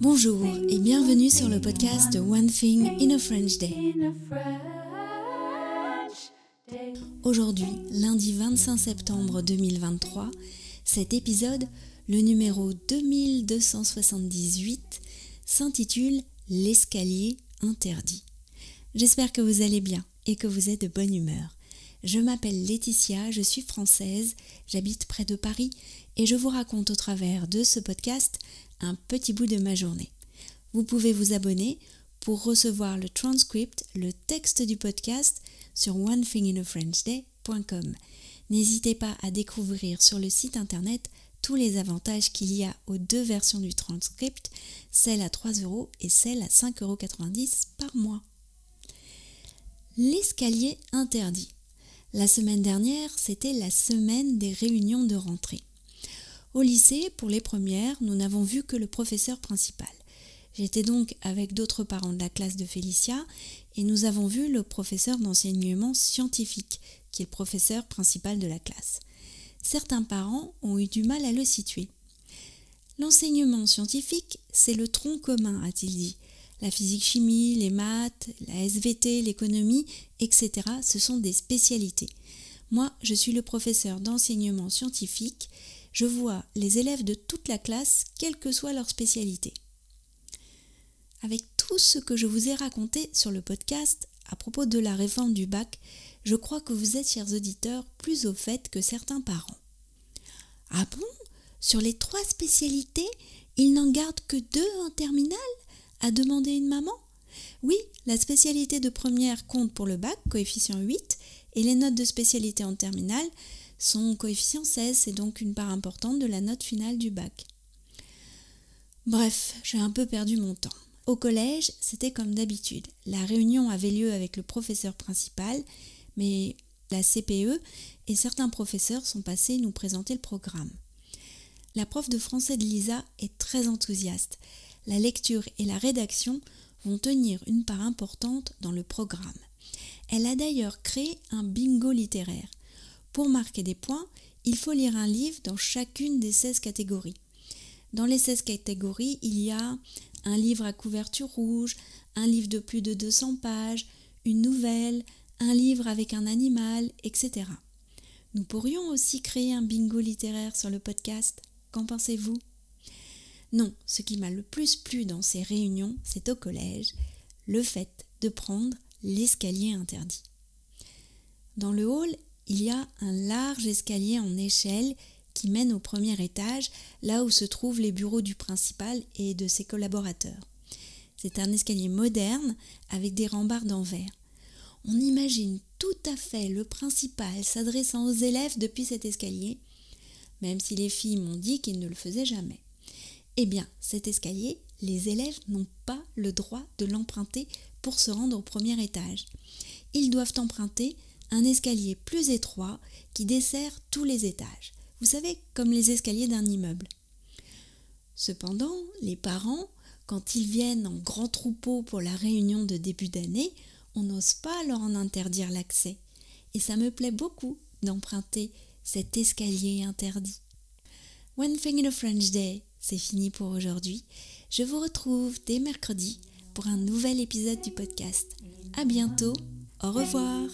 Bonjour et bienvenue sur le podcast One Thing in a French Day. Aujourd'hui, lundi 25 septembre 2023, cet épisode, le numéro 2278, s'intitule L'escalier interdit. J'espère que vous allez bien et que vous êtes de bonne humeur. Je m'appelle Laetitia, je suis française, j'habite près de Paris et je vous raconte au travers de ce podcast un petit bout de ma journée. Vous pouvez vous abonner pour recevoir le transcript, le texte du podcast sur onethinginafrenchday.com. N'hésitez pas à découvrir sur le site internet tous les avantages qu'il y a aux deux versions du transcript, celle à 3 euros et celle à 5,90 euros par mois. L'escalier interdit. La semaine dernière, c'était la semaine des réunions de rentrée. Au lycée, pour les premières, nous n'avons vu que le professeur principal. J'étais donc avec d'autres parents de la classe de Félicia et nous avons vu le professeur d'enseignement scientifique, qui est le professeur principal de la classe. Certains parents ont eu du mal à le situer. L'enseignement scientifique, c'est le tronc commun, a-t-il dit. La physique-chimie, les maths, la SVT, l'économie, etc., ce sont des spécialités. Moi, je suis le professeur d'enseignement scientifique je vois les élèves de toute la classe, quelle que soit leur spécialité. Avec tout ce que je vous ai raconté sur le podcast à propos de la réforme du bac, je crois que vous êtes, chers auditeurs, plus au fait que certains parents. Ah bon? Sur les trois spécialités, ils n'en gardent que deux en terminale? A demandé une maman? Oui, la spécialité de première compte pour le bac, coefficient 8, et les notes de spécialité en terminale son coefficient 16, c'est donc une part importante de la note finale du bac. Bref, j'ai un peu perdu mon temps. Au collège, c'était comme d'habitude. La réunion avait lieu avec le professeur principal, mais la CPE et certains professeurs sont passés nous présenter le programme. La prof de français de Lisa est très enthousiaste. La lecture et la rédaction vont tenir une part importante dans le programme. Elle a d'ailleurs créé un bingo littéraire. Pour marquer des points, il faut lire un livre dans chacune des 16 catégories. Dans les 16 catégories, il y a un livre à couverture rouge, un livre de plus de 200 pages, une nouvelle, un livre avec un animal, etc. Nous pourrions aussi créer un bingo littéraire sur le podcast. Qu'en pensez-vous? Non, ce qui m'a le plus plu dans ces réunions, c'est au collège, le fait de prendre l'escalier interdit. Dans le hall il y a un large escalier en échelle qui mène au premier étage, là où se trouvent les bureaux du principal et de ses collaborateurs. C'est un escalier moderne avec des rambardes en verre. On imagine tout à fait le principal s'adressant aux élèves depuis cet escalier, même si les filles m'ont dit qu'il ne le faisait jamais. Eh bien, cet escalier, les élèves n'ont pas le droit de l'emprunter pour se rendre au premier étage. Ils doivent emprunter un escalier plus étroit qui dessert tous les étages. Vous savez, comme les escaliers d'un immeuble. Cependant, les parents, quand ils viennent en grand troupeau pour la réunion de début d'année, on n'ose pas leur en interdire l'accès. Et ça me plaît beaucoup d'emprunter cet escalier interdit. One Thing in a French Day, c'est fini pour aujourd'hui. Je vous retrouve dès mercredi pour un nouvel épisode du podcast. À bientôt, au revoir.